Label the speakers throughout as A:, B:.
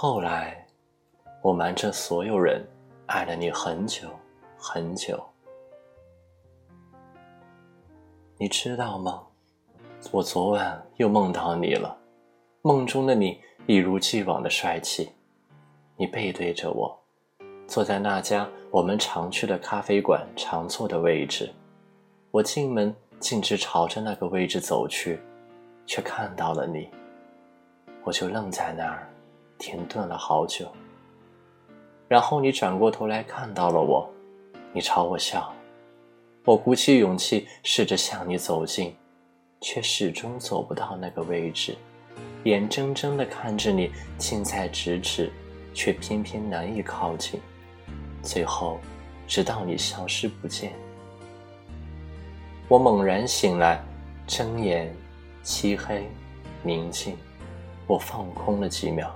A: 后来，我瞒着所有人，爱了你很久很久。你知道吗？我昨晚又梦到你了，梦中的你一如既往的帅气。你背对着我，坐在那家我们常去的咖啡馆常坐的位置。我进门径直朝着那个位置走去，却看到了你。我就愣在那儿。停顿了好久，然后你转过头来看到了我，你朝我笑，我鼓起勇气试着向你走近，却始终走不到那个位置，眼睁睁地看着你近在咫尺，却偏偏难以靠近，最后，直到你消失不见，我猛然醒来，睁眼，漆黑，宁静，我放空了几秒。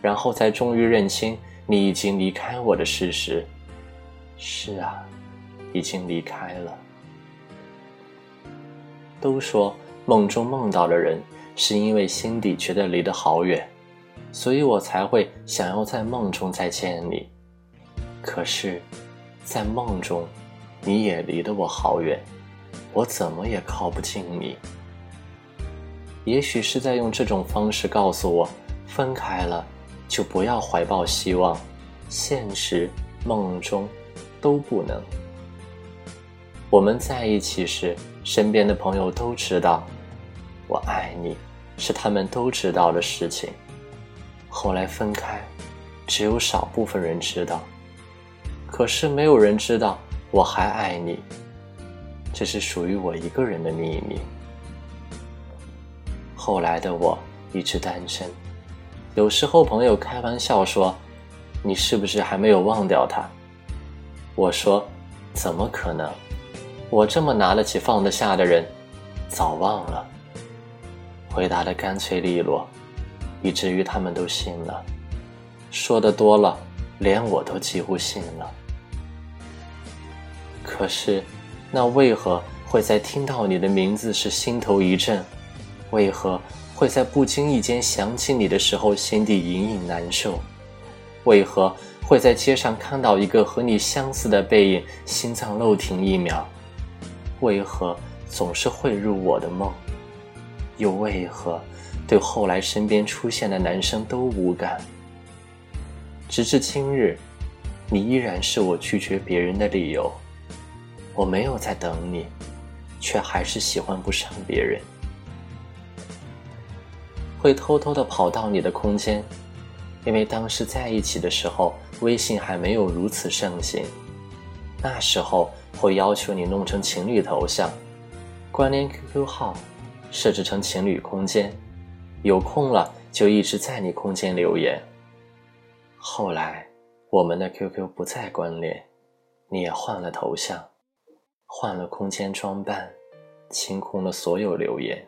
A: 然后才终于认清你已经离开我的事实。是啊，已经离开了。都说梦中梦到的人，是因为心底觉得离得好远，所以我才会想要在梦中再见你。可是，在梦中，你也离得我好远，我怎么也靠不近你。也许是在用这种方式告诉我，分开了。就不要怀抱希望，现实、梦中都不能。我们在一起时，身边的朋友都知道我爱你，是他们都知道的事情。后来分开，只有少部分人知道，可是没有人知道我还爱你，这是属于我一个人的秘密。后来的我一直单身。有时候朋友开玩笑说：“你是不是还没有忘掉他？”我说：“怎么可能？我这么拿得起放得下的人，早忘了。”回答的干脆利落，以至于他们都信了。说的多了，连我都几乎信了。可是，那为何会在听到你的名字时心头一震？为何？会在不经意间想起你的时候，心底隐隐难受。为何会在街上看到一个和你相似的背影，心脏漏停一秒？为何总是会入我的梦？又为何对后来身边出现的男生都无感？直至今日，你依然是我拒绝别人的理由。我没有在等你，却还是喜欢不上别人。会偷偷的跑到你的空间，因为当时在一起的时候，微信还没有如此盛行。那时候会要求你弄成情侣头像，关联 QQ 号，设置成情侣空间，有空了就一直在你空间留言。后来我们的 QQ 不再关联，你也换了头像，换了空间装扮，清空了所有留言。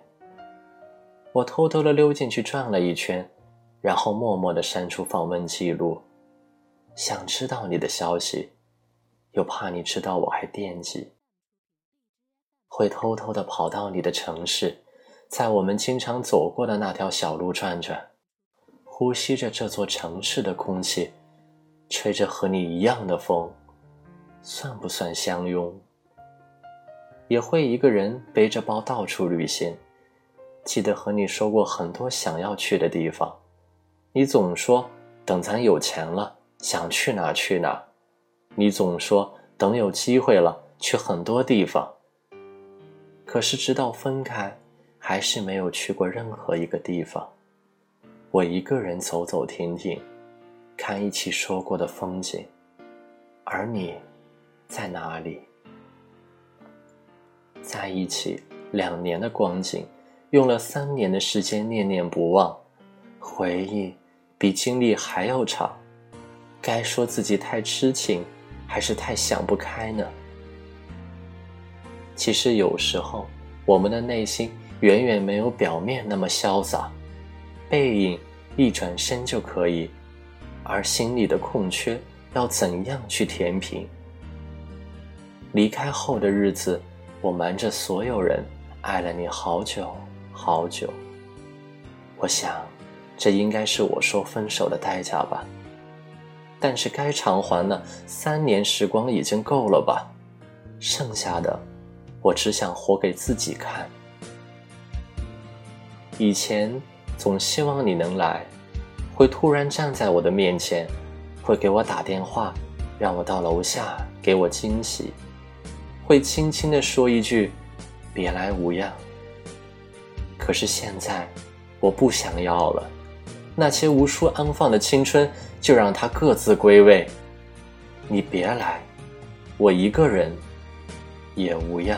A: 我偷偷的溜进去转了一圈，然后默默的删除访问记录，想知道你的消息，又怕你知道我还惦记，会偷偷的跑到你的城市，在我们经常走过的那条小路转转，呼吸着这座城市的空气，吹着和你一样的风，算不算相拥？也会一个人背着包到处旅行。记得和你说过很多想要去的地方，你总说等咱有钱了想去哪去哪，你总说等有机会了去很多地方。可是直到分开，还是没有去过任何一个地方。我一个人走走停停，看一起说过的风景，而你，在哪里？在一起两年的光景。用了三年的时间念念不忘，回忆比经历还要长。该说自己太痴情，还是太想不开呢？其实有时候，我们的内心远远没有表面那么潇洒，背影一转身就可以，而心里的空缺要怎样去填平？离开后的日子，我瞒着所有人爱了你好久。好久，我想，这应该是我说分手的代价吧。但是该偿还的三年时光已经够了吧？剩下的，我只想活给自己看。以前总希望你能来，会突然站在我的面前，会给我打电话，让我到楼下给我惊喜，会轻轻地说一句“别来无恙”。可是现在，我不想要了。那些无处安放的青春，就让它各自归位。你别来，我一个人也无恙。